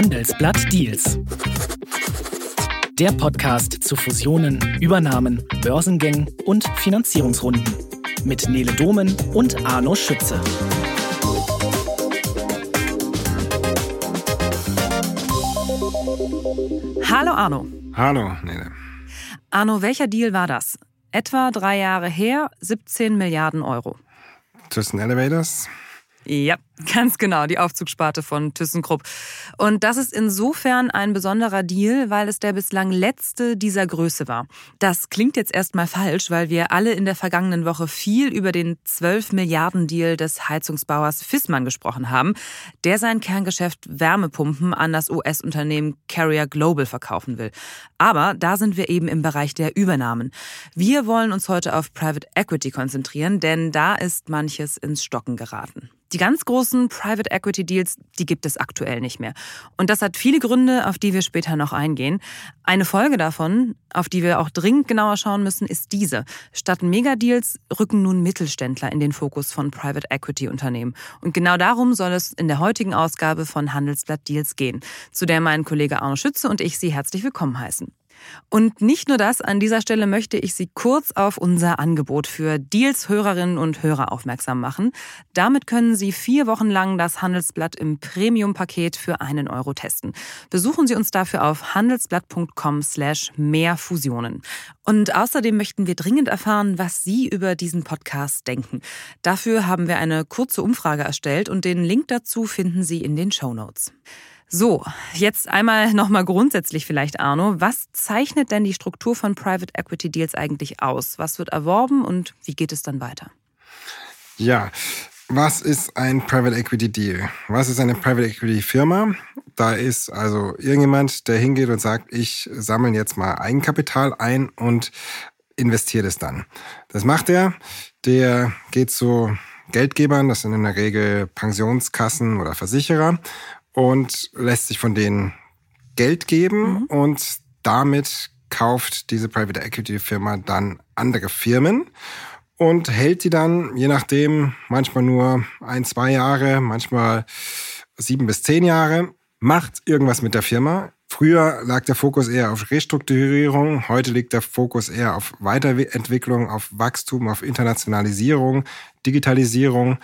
Handelsblatt Deals. Der Podcast zu Fusionen, Übernahmen, Börsengängen und Finanzierungsrunden. Mit Nele Domen und Arno Schütze. Hallo Arno. Hallo Nele. Arno, welcher Deal war das? Etwa drei Jahre her, 17 Milliarden Euro. Thyssen Elevators, Ja, ganz genau, die Aufzugssparte von ThyssenKrupp. Und das ist insofern ein besonderer Deal, weil es der bislang letzte dieser Größe war. Das klingt jetzt erstmal falsch, weil wir alle in der vergangenen Woche viel über den 12 Milliarden Deal des Heizungsbauers Fissmann gesprochen haben, der sein Kerngeschäft Wärmepumpen an das US-Unternehmen Carrier Global verkaufen will. Aber da sind wir eben im Bereich der Übernahmen. Wir wollen uns heute auf Private Equity konzentrieren, denn da ist manches ins Stocken geraten. Die ganz großen Private Equity Deals, die gibt es aktuell nicht mehr. Und das hat viele Gründe, auf die wir später noch eingehen. Eine Folge davon, auf die wir auch dringend genauer schauen müssen, ist diese. Statt Megadeals rücken nun Mittelständler in den Fokus von Private Equity Unternehmen. Und genau darum soll es in der heutigen Ausgabe von Handelsblatt Deals gehen, zu der mein Kollege Arno Schütze und ich Sie herzlich willkommen heißen. Und nicht nur das, an dieser Stelle möchte ich Sie kurz auf unser Angebot für Deals-Hörerinnen und Hörer aufmerksam machen. Damit können Sie vier Wochen lang das Handelsblatt im Premium-Paket für einen Euro testen. Besuchen Sie uns dafür auf handelsblatt.com slash mehr Fusionen. Und außerdem möchten wir dringend erfahren, was Sie über diesen Podcast denken. Dafür haben wir eine kurze Umfrage erstellt und den Link dazu finden Sie in den Show Notes. So, jetzt einmal nochmal grundsätzlich vielleicht, Arno. Was zeichnet denn die Struktur von Private Equity Deals eigentlich aus? Was wird erworben und wie geht es dann weiter? Ja, was ist ein Private Equity Deal? Was ist eine Private Equity Firma? Da ist also irgendjemand, der hingeht und sagt, ich sammle jetzt mal Eigenkapital ein und investiere das dann. Das macht er. Der geht zu Geldgebern, das sind in der Regel Pensionskassen oder Versicherer, und lässt sich von denen Geld geben mhm. und damit kauft diese Private Equity Firma dann andere Firmen und hält die dann, je nachdem, manchmal nur ein, zwei Jahre, manchmal sieben bis zehn Jahre, macht irgendwas mit der Firma. Früher lag der Fokus eher auf Restrukturierung, heute liegt der Fokus eher auf Weiterentwicklung, auf Wachstum, auf Internationalisierung, Digitalisierung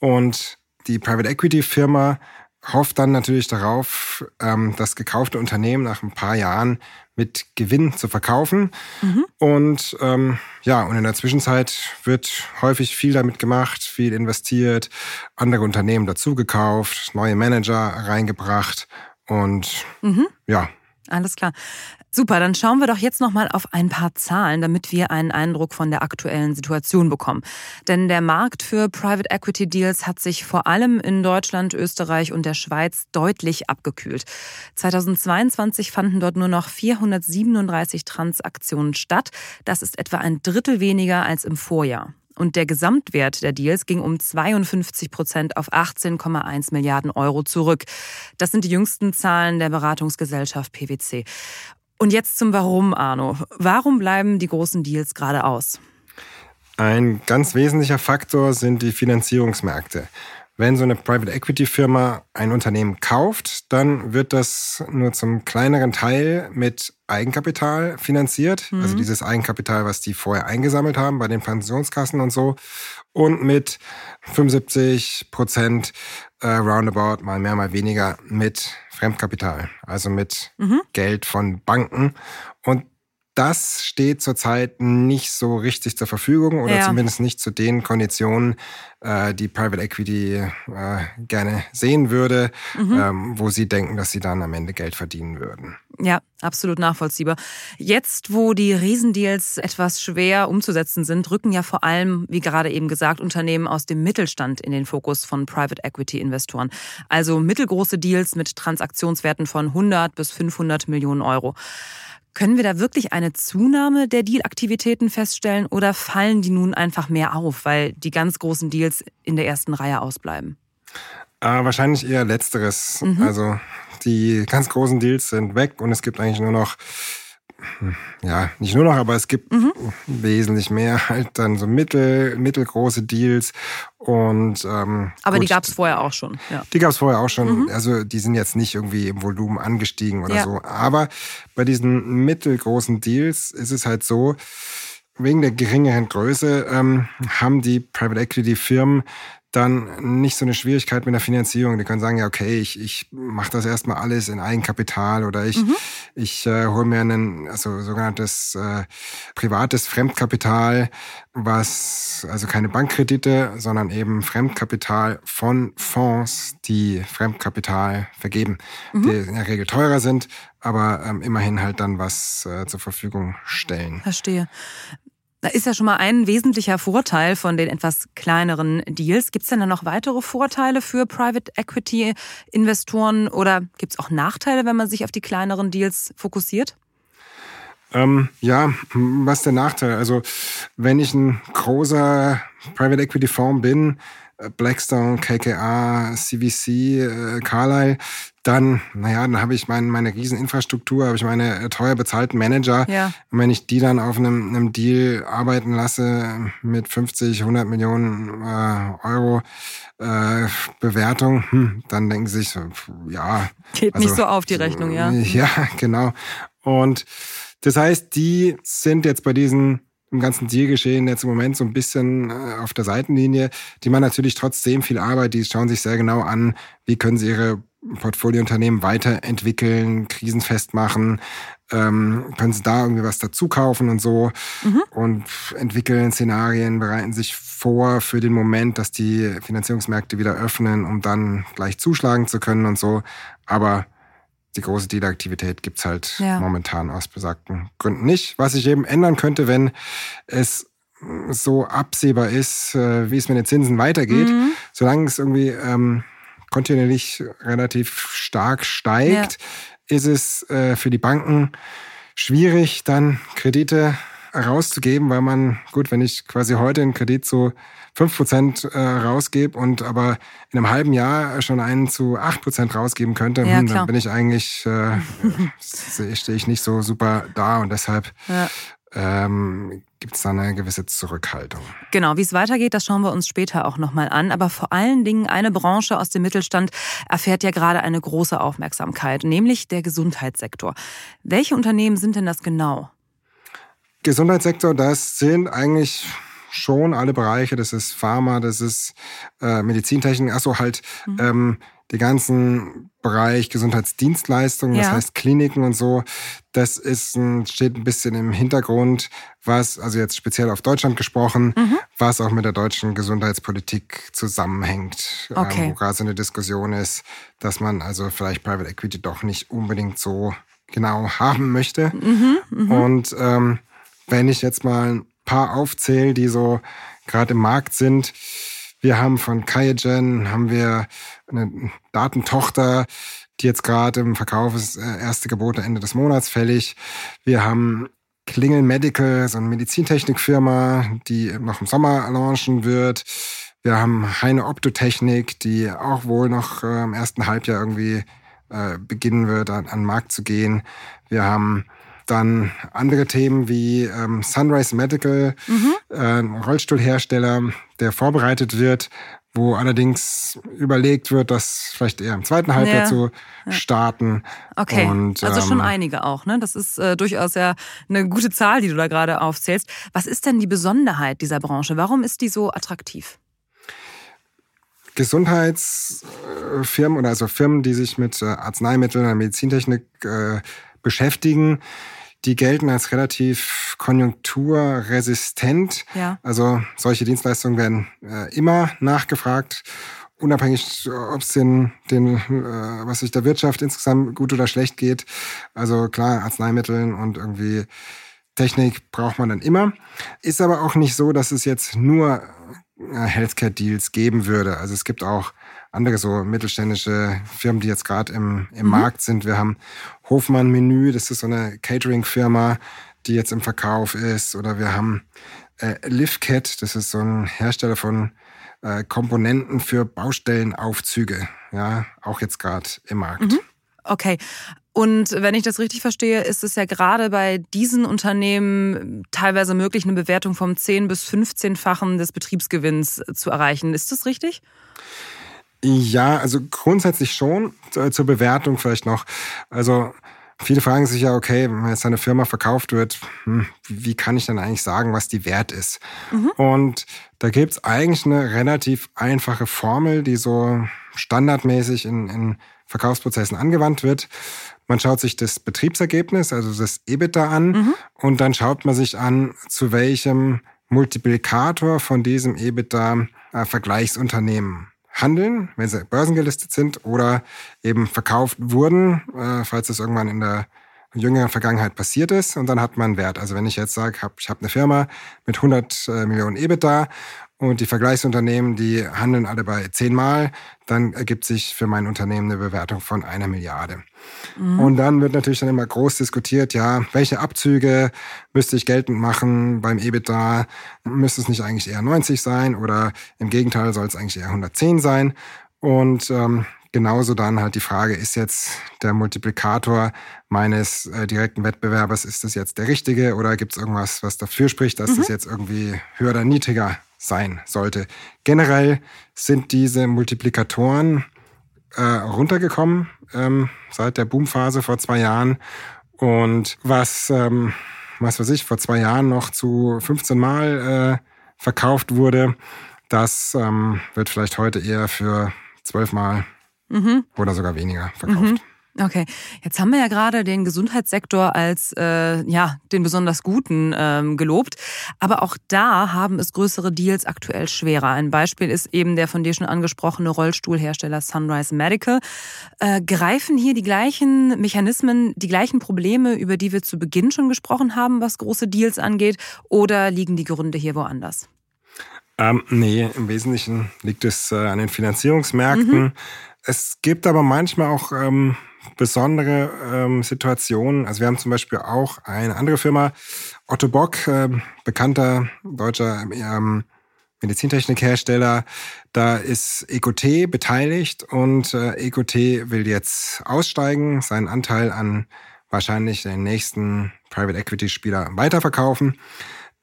und die Private Equity Firma hofft dann natürlich darauf, ähm, das gekaufte Unternehmen nach ein paar Jahren mit Gewinn zu verkaufen. Mhm. Und ähm, ja, und in der Zwischenzeit wird häufig viel damit gemacht, viel investiert, andere Unternehmen dazugekauft, neue Manager reingebracht und mhm. ja. Alles klar. Super, dann schauen wir doch jetzt noch mal auf ein paar Zahlen, damit wir einen Eindruck von der aktuellen Situation bekommen. Denn der Markt für Private Equity Deals hat sich vor allem in Deutschland, Österreich und der Schweiz deutlich abgekühlt. 2022 fanden dort nur noch 437 Transaktionen statt. Das ist etwa ein Drittel weniger als im Vorjahr. Und der Gesamtwert der Deals ging um 52 Prozent auf 18,1 Milliarden Euro zurück. Das sind die jüngsten Zahlen der Beratungsgesellschaft PwC. Und jetzt zum Warum, Arno. Warum bleiben die großen Deals gerade aus? Ein ganz wesentlicher Faktor sind die Finanzierungsmärkte. Wenn so eine Private Equity Firma ein Unternehmen kauft, dann wird das nur zum kleineren Teil mit Eigenkapital finanziert. Also mhm. Also dieses Eigenkapital, was die vorher eingesammelt haben bei den Pensionskassen und so. Und mit 75 Prozent äh, roundabout, mal mehr, mal weniger, mit Fremdkapital. Also mit mhm. Geld von Banken. Und das steht zurzeit nicht so richtig zur Verfügung oder ja. zumindest nicht zu den Konditionen, äh, die Private Equity äh, gerne sehen würde, mhm. ähm, wo sie denken, dass sie dann am Ende Geld verdienen würden. Ja, absolut nachvollziehbar. Jetzt, wo die Riesendeals etwas schwer umzusetzen sind, rücken ja vor allem, wie gerade eben gesagt, Unternehmen aus dem Mittelstand in den Fokus von Private Equity Investoren. Also mittelgroße Deals mit Transaktionswerten von 100 bis 500 Millionen Euro. Können wir da wirklich eine Zunahme der Dealaktivitäten feststellen oder fallen die nun einfach mehr auf, weil die ganz großen Deals in der ersten Reihe ausbleiben? Äh, wahrscheinlich eher letzteres. Mhm. Also die ganz großen Deals sind weg und es gibt eigentlich nur noch ja, nicht nur noch, aber es gibt mhm. wesentlich mehr halt dann so mittel, mittelgroße Deals und ähm, Aber gut, die gab es vorher auch schon. Ja. Die gab es vorher auch schon. Mhm. Also die sind jetzt nicht irgendwie im Volumen angestiegen oder ja. so. Aber bei diesen mittelgroßen Deals ist es halt so, wegen der geringeren Größe ähm, haben die Private Equity Firmen dann nicht so eine Schwierigkeit mit der Finanzierung. Die können sagen, ja, okay, ich, ich mache das erstmal alles in Eigenkapital oder ich, mhm. ich äh, hole mir ein also sogenanntes äh, privates Fremdkapital, was also keine Bankkredite, sondern eben Fremdkapital von Fonds, die Fremdkapital vergeben, mhm. die in der Regel teurer sind, aber ähm, immerhin halt dann was äh, zur Verfügung stellen. Verstehe. Da ist ja schon mal ein wesentlicher Vorteil von den etwas kleineren Deals. Gibt es denn da noch weitere Vorteile für Private Equity Investoren oder gibt es auch Nachteile, wenn man sich auf die kleineren Deals fokussiert? Ähm, ja, was ist der Nachteil? Also wenn ich ein großer Private Equity Fonds bin, Blackstone, KKA, CVC, äh, Carlyle, dann, naja, dann habe ich mein, meine Rieseninfrastruktur, habe ich meine äh, teuer bezahlten Manager. Ja. Und wenn ich die dann auf einem, einem Deal arbeiten lasse mit 50, 100 Millionen äh, Euro äh, Bewertung, hm, dann denken sie sich, ja. Geht also, nicht so auf die Rechnung, ja. Ja, genau. Und das heißt, die sind jetzt bei diesen im ganzen Dealgeschehen jetzt im Moment so ein bisschen äh, auf der Seitenlinie. Die machen natürlich trotzdem viel Arbeit. Die schauen sich sehr genau an, wie können sie ihre Portfoliounternehmen weiterentwickeln, krisenfest machen, ähm, können sie da irgendwie was dazu kaufen und so mhm. und entwickeln Szenarien, bereiten sich vor für den Moment, dass die Finanzierungsmärkte wieder öffnen, um dann gleich zuschlagen zu können und so. Aber die große Dealaktivität gibt's halt ja. momentan aus besagten Gründen nicht. Was sich eben ändern könnte, wenn es so absehbar ist, äh, wie es mit den Zinsen weitergeht. Mhm. Solange es irgendwie ähm, kontinuierlich relativ stark steigt, ja. ist es äh, für die Banken schwierig, dann Kredite rauszugeben, weil man, gut, wenn ich quasi heute einen Kredit zu 5% äh, rausgebe und aber in einem halben Jahr schon einen zu 8% rausgeben könnte, ja, hm, dann bin ich eigentlich, äh, stehe ich nicht so super da und deshalb ja. ähm, gibt es da eine gewisse Zurückhaltung. Genau, wie es weitergeht, das schauen wir uns später auch nochmal an. Aber vor allen Dingen eine Branche aus dem Mittelstand erfährt ja gerade eine große Aufmerksamkeit, nämlich der Gesundheitssektor. Welche Unternehmen sind denn das genau? Gesundheitssektor, das sind eigentlich schon alle Bereiche. Das ist Pharma, das ist äh, Medizintechnik, achso halt mhm. ähm, die ganzen Bereich Gesundheitsdienstleistungen, ja. das heißt Kliniken und so. Das ist ein, steht ein bisschen im Hintergrund, was, also jetzt speziell auf Deutschland gesprochen, mhm. was auch mit der deutschen Gesundheitspolitik zusammenhängt. Ähm, okay. Ähm, wo gerade so eine Diskussion ist, dass man also vielleicht Private Equity doch nicht unbedingt so genau haben möchte. Mhm, mh. Und ähm, wenn ich jetzt mal paar aufzähle, die so gerade im Markt sind. Wir haben von Kaiogen haben wir eine Datentochter, die jetzt gerade im Verkauf ist, äh, erste Gebote Ende des Monats fällig. Wir haben Klingel Medical, so eine Medizintechnikfirma, die noch im Sommer launchen wird. Wir haben Heine Optotechnik, die auch wohl noch äh, im ersten Halbjahr irgendwie äh, beginnen wird, an den Markt zu gehen. Wir haben dann andere Themen wie ähm, Sunrise Medical, mhm. äh, ein Rollstuhlhersteller, der vorbereitet wird, wo allerdings überlegt wird, das vielleicht eher im zweiten Halbjahr ja. zu starten. Okay, Und, also schon ähm, einige auch. Ne? Das ist äh, durchaus ja eine gute Zahl, die du da gerade aufzählst. Was ist denn die Besonderheit dieser Branche? Warum ist die so attraktiv? Gesundheitsfirmen oder also Firmen, die sich mit äh, Arzneimitteln oder Medizintechnik äh, beschäftigen, die gelten als relativ konjunkturresistent. Ja. Also solche Dienstleistungen werden äh, immer nachgefragt, unabhängig, ob es den, den äh, was sich der Wirtschaft insgesamt gut oder schlecht geht. Also klar, Arzneimitteln und irgendwie Technik braucht man dann immer. Ist aber auch nicht so, dass es jetzt nur äh, Healthcare-Deals geben würde. Also es gibt auch andere so mittelständische Firmen, die jetzt gerade im, im mhm. Markt sind. Wir haben Hofmann Menü, das ist so eine Catering-Firma, die jetzt im Verkauf ist. Oder wir haben äh, Liftcat, das ist so ein Hersteller von äh, Komponenten für Baustellenaufzüge. Ja, auch jetzt gerade im Markt. Mhm. Okay, Und wenn ich das richtig verstehe, ist es ja gerade bei diesen Unternehmen teilweise möglich, eine Bewertung vom 10 bis 15-fachen des Betriebsgewinns zu erreichen. Ist das richtig? Ja, also grundsätzlich schon. Zur Bewertung vielleicht noch. Also viele fragen sich ja, okay, wenn jetzt eine Firma verkauft wird, hm, wie kann ich dann eigentlich sagen, was die wert ist? Mhm. Und da gibt's eigentlich eine relativ einfache Formel, die so standardmäßig in, in Verkaufsprozessen angewandt wird. Man schaut sich das Betriebsergebnis, also das EBITDA an, mhm. und dann schaut man sich an, zu welchem Multiplikator von diesem EBITDA äh, Vergleichsunternehmen handeln, wenn sie börsengelistet sind oder eben verkauft wurden, äh, falls das irgendwann in der jüngeren Vergangenheit passiert ist und dann hat man Wert. Also wenn ich jetzt sage, hab, ich habe eine Firma mit 100 äh, Millionen EBITDA und die Vergleichsunternehmen, die handeln alle bei 10 Mal, dann ergibt sich für mein Unternehmen eine Bewertung von einer Milliarde. Mhm. Und dann wird natürlich dann immer groß diskutiert, ja, welche Abzüge müsste ich geltend machen beim EBITDA? Müsste es nicht eigentlich eher 90 sein oder im Gegenteil soll es eigentlich eher 110 sein? Und ähm, genauso dann halt die Frage, ist jetzt der Multiplikator meines äh, direkten Wettbewerbers, ist das jetzt der richtige oder gibt es irgendwas, was dafür spricht, dass mhm. das jetzt irgendwie höher oder niedriger sein sollte. Generell sind diese Multiplikatoren äh, runtergekommen ähm, seit der Boomphase vor zwei Jahren. Und was, ähm, was weiß ich, vor zwei Jahren noch zu 15 Mal äh, verkauft wurde, das ähm, wird vielleicht heute eher für 12 Mal mhm. oder sogar weniger verkauft. Mhm. Okay, jetzt haben wir ja gerade den Gesundheitssektor als äh, ja den besonders guten ähm, gelobt, aber auch da haben es größere Deals aktuell schwerer. Ein Beispiel ist eben der von dir schon angesprochene Rollstuhlhersteller Sunrise Medical. Äh, greifen hier die gleichen Mechanismen, die gleichen Probleme, über die wir zu Beginn schon gesprochen haben, was große Deals angeht, oder liegen die Gründe hier woanders? Ähm, nee, im Wesentlichen liegt es äh, an den Finanzierungsmärkten. Mhm. Es gibt aber manchmal auch ähm, besondere ähm, Situationen. Also wir haben zum Beispiel auch eine andere Firma, Otto Bock, äh, bekannter deutscher ähm, Medizintechnikhersteller. Da ist EcoT beteiligt und äh, EcoT will jetzt aussteigen, seinen Anteil an wahrscheinlich den nächsten Private Equity Spieler weiterverkaufen.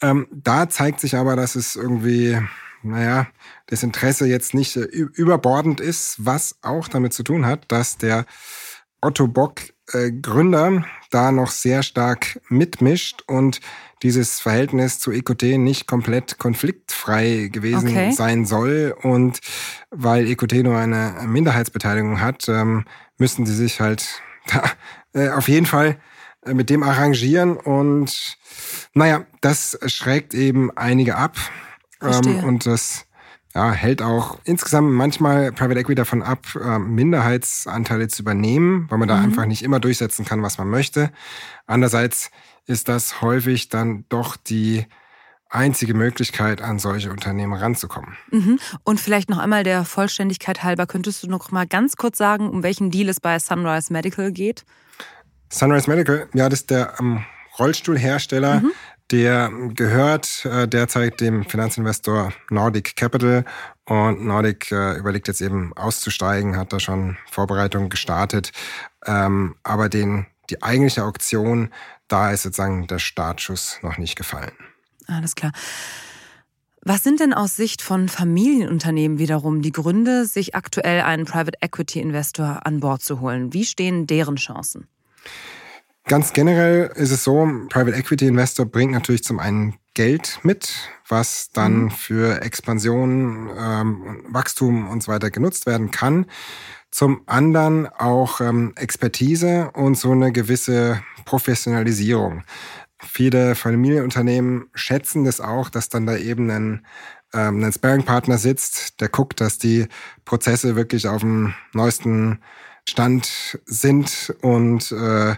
Ähm, da zeigt sich aber, dass es irgendwie, naja, das Interesse jetzt nicht äh, überbordend ist, was auch damit zu tun hat, dass der Otto Bock äh, Gründer da noch sehr stark mitmischt und dieses Verhältnis zu EQT nicht komplett konfliktfrei gewesen okay. sein soll. Und weil EQT nur eine Minderheitsbeteiligung hat, ähm, müssen sie sich halt da, äh, auf jeden Fall äh, mit dem arrangieren. Und naja, das schrägt eben einige ab. Ähm, und das ja, hält auch insgesamt manchmal Private Equity davon ab, äh, Minderheitsanteile zu übernehmen, weil man da mhm. einfach nicht immer durchsetzen kann, was man möchte. Andererseits ist das häufig dann doch die einzige Möglichkeit, an solche Unternehmen ranzukommen. Mhm. Und vielleicht noch einmal der Vollständigkeit halber, könntest du noch mal ganz kurz sagen, um welchen Deal es bei Sunrise Medical geht? Sunrise Medical, ja, das ist der ähm, Rollstuhlhersteller, mhm. Der gehört äh, derzeit dem Finanzinvestor Nordic Capital und Nordic äh, überlegt jetzt eben auszusteigen, hat da schon Vorbereitungen gestartet. Ähm, aber den, die eigentliche Auktion, da ist sozusagen der Startschuss noch nicht gefallen. Alles klar. Was sind denn aus Sicht von Familienunternehmen wiederum die Gründe, sich aktuell einen Private Equity Investor an Bord zu holen? Wie stehen deren Chancen? Ganz generell ist es so, Private Equity Investor bringt natürlich zum einen Geld mit, was dann mhm. für Expansion, ähm, Wachstum und so weiter genutzt werden kann. Zum anderen auch ähm, Expertise und so eine gewisse Professionalisierung. Viele Familienunternehmen schätzen das auch, dass dann da eben ein, ähm, ein Sparing-Partner sitzt, der guckt, dass die Prozesse wirklich auf dem neuesten Stand sind und äh,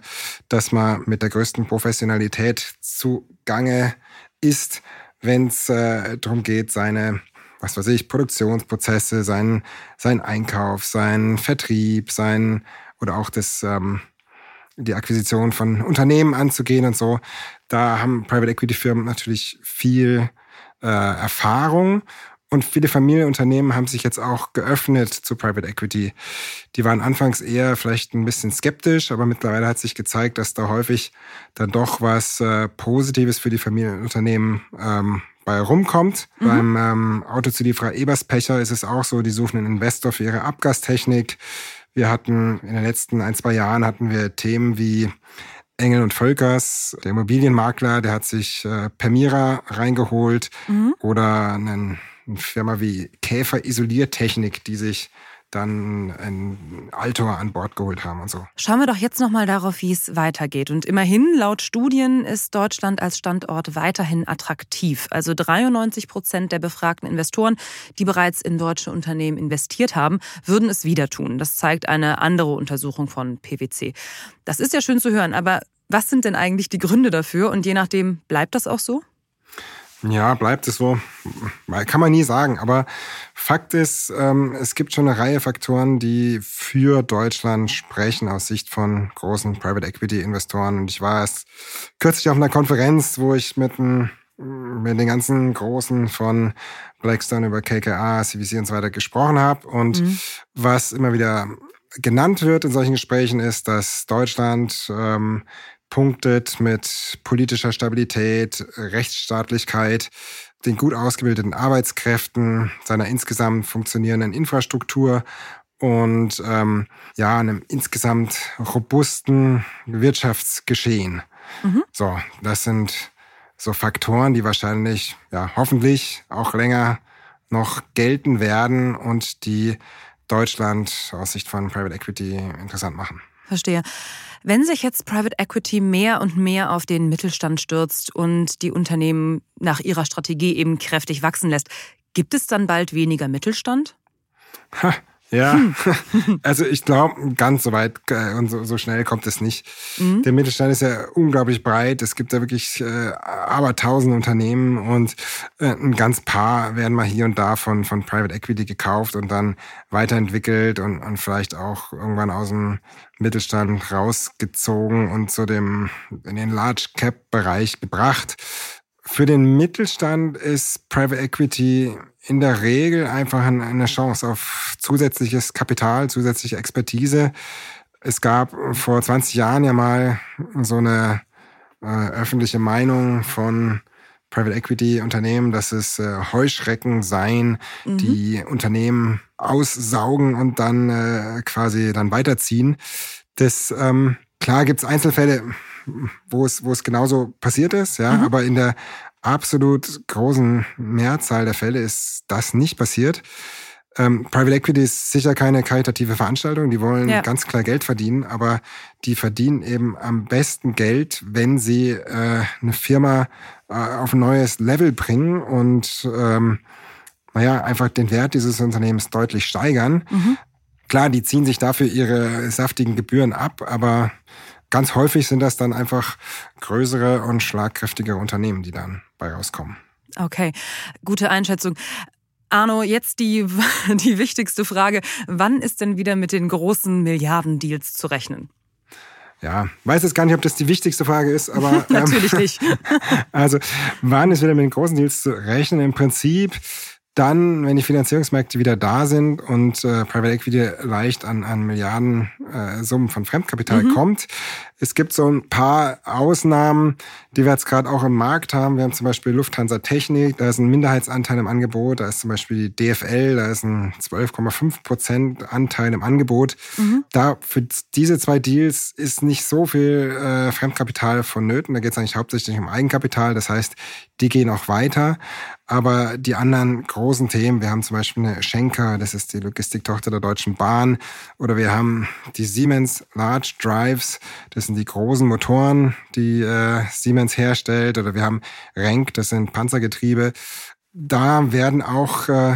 dass man mit der größten Professionalität zugange ist, wenn es äh, darum geht, seine was weiß ich, Produktionsprozesse, sein, sein Einkauf, sein Vertrieb, sein oder auch das, ähm, die Akquisition von Unternehmen anzugehen und so. Da haben Private Equity Firmen natürlich viel äh, Erfahrung Und viele Familienunternehmen haben sich jetzt auch geöffnet zu Private Equity. Die waren anfangs eher vielleicht ein bisschen skeptisch, aber mittlerweile hat sich gezeigt, dass da häufig dann doch was äh, Positives für die Familienunternehmen ähm, bei rumkommt. Mhm. Beim ähm, Autozulieferer Eberspecher ist es auch so, die suchen einen Investor für ihre Abgastechnik. Wir hatten in den letzten ein, zwei Jahren hatten wir Themen wie Engel und Völkers, der Immobilienmakler, der hat sich äh, Permira reingeholt mhm. oder einen eine Firma wie Käfer Isoliertechnik, die sich dann ein Altor an Bord geholt haben und so. Schauen wir doch jetzt nochmal darauf, wie es weitergeht. Und immerhin, laut Studien, ist Deutschland als Standort weiterhin attraktiv. Also 93 Prozent der befragten Investoren, die bereits in deutsche Unternehmen investiert haben, würden es wieder tun. Das zeigt eine andere Untersuchung von PwC. Das ist ja schön zu hören, aber was sind denn eigentlich die Gründe dafür? Und je nachdem, bleibt das auch so? Ja, bleibt es so. Kann man nie sagen. Aber Fakt ist, ähm, es gibt schon eine Reihe Faktoren, die für Deutschland sprechen aus Sicht von großen Private Equity Investoren. Und ich war erst kürzlich auf einer Konferenz, wo ich mit, ein, mit den ganzen Großen von Blackstone über KKA, CVC und so weiter gesprochen habe. Und mhm. was immer wieder genannt wird in solchen Gesprächen ist, dass Deutschland ähm, punktet mit politischer Stabilität, Rechtsstaatlichkeit, den gut ausgebildeten Arbeitskräften, seiner insgesamt funktionierenden Infrastruktur und ähm, ja, einem insgesamt robusten Wirtschaftsgeschehen. Mhm. So, das sind so Faktoren, die wahrscheinlich, ja, hoffentlich auch länger noch gelten werden und die Deutschland aus Sicht von Private Equity interessant machen. Verstehe. Wenn sich jetzt Private Equity mehr und mehr auf den Mittelstand stürzt und die Unternehmen nach ihrer Strategie eben kräftig wachsen lässt, gibt es dann bald weniger Mittelstand? Ha, ja, hm. also ich glaube, ganz so weit äh, und so, so, schnell kommt es nicht. Mhm. Der Mittelstand ist ja unglaublich breit. Es gibt da wirklich äh, aber tausend Unternehmen und äh, ein ganz paar werden mal hier und da von, von Private Equity gekauft und dann weiterentwickelt und, und vielleicht auch irgendwann aus dem Mittelstand rausgezogen und zu dem in den Large Cap Bereich gebracht. Für den Mittelstand ist Private Equity in der Regel einfach eine Chance auf zusätzliches Kapital, zusätzliche Expertise. Es gab vor 20 Jahren ja mal so eine äh, öffentliche Meinung von Private Equity Unternehmen, dass es äh, Heuschrecken seien, mhm. die Unternehmen aussaugen und dann äh, quasi dann weiterziehen. Das ähm, klar gibt's Einzelfälle, wo es, wo es genauso passiert ist, ja, mhm. aber in der absolut großen Mehrzahl der Fälle ist das nicht passiert. Ähm, Private Equity ist sicher keine karitative Veranstaltung. Die wollen ja. ganz klar Geld verdienen, aber die verdienen eben am besten Geld, wenn sie äh, eine Firma äh, auf ein neues Level bringen und ähm, naja, einfach den Wert dieses Unternehmens deutlich steigern. Mhm. Klar, die ziehen sich dafür ihre saftigen Gebühren ab, aber ganz häufig sind das dann einfach größere und schlagkräftige Unternehmen, die dann bei rauskommen. Okay, gute Einschätzung. Arno, jetzt die, die wichtigste Frage. Wann ist denn wieder mit den großen Milliardendeals zu rechnen? Ja, weiß jetzt gar nicht, ob das die wichtigste Frage ist, aber. Ähm, Natürlich nicht. also, wann ist wieder mit den großen Deals zu rechnen? Im Prinzip dann, wenn die Finanzierungsmärkte wieder da sind und äh, Private Equity leicht an, an Milliarden äh, Summen von Fremdkapital mhm. kommt. Es gibt so ein paar Ausnahmen, die wir jetzt gerade auch im Markt haben. Wir haben zum Beispiel Lufthansa Technik, da ist ein Minderheitsanteil im Angebot. Da ist zum Beispiel die DFL, da ist ein 12,5 Prozent Anteil im Angebot. Mhm. Da für diese zwei Deals ist nicht so viel äh, Fremdkapital vonnöten. Da geht es eigentlich hauptsächlich um Eigenkapital. Das heißt, die gehen auch weiter. Aber die anderen großen Themen, wir haben zum Beispiel eine Schenker, das ist die Logistiktochter der Deutschen Bahn, oder wir haben die Siemens Large Drives, das sind die großen Motoren, die äh, Siemens herstellt, oder wir haben Renk, das sind Panzergetriebe. Da werden auch äh,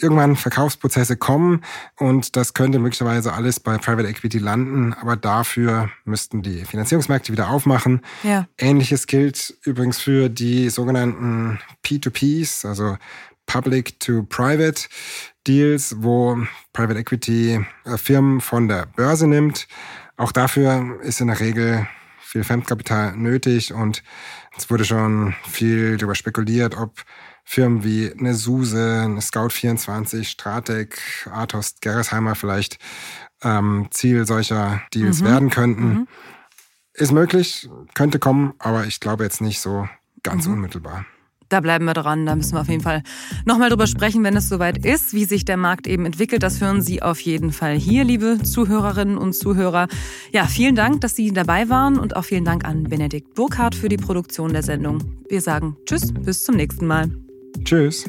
irgendwann Verkaufsprozesse kommen und das könnte möglicherweise alles bei Private Equity landen, aber dafür müssten die Finanzierungsmärkte wieder aufmachen. Ja. Ähnliches gilt übrigens für die sogenannten P2Ps, also Public to Private Deals, wo Private Equity äh, Firmen von der Börse nimmt. Auch dafür ist in der Regel viel Fremdkapital nötig und es wurde schon viel darüber spekuliert, ob Firmen wie eine SUSE, eine Scout24, Stratec, Athos, Gerresheimer vielleicht ähm, Ziel solcher Deals mhm. werden könnten. Mhm. Ist möglich, könnte kommen, aber ich glaube jetzt nicht so ganz mhm. unmittelbar. Da bleiben wir dran. Da müssen wir auf jeden Fall nochmal drüber sprechen, wenn es soweit ist, wie sich der Markt eben entwickelt. Das hören Sie auf jeden Fall hier, liebe Zuhörerinnen und Zuhörer. Ja, vielen Dank, dass Sie dabei waren und auch vielen Dank an Benedikt Burkhardt für die Produktion der Sendung. Wir sagen Tschüss, bis zum nächsten Mal. Tschüss.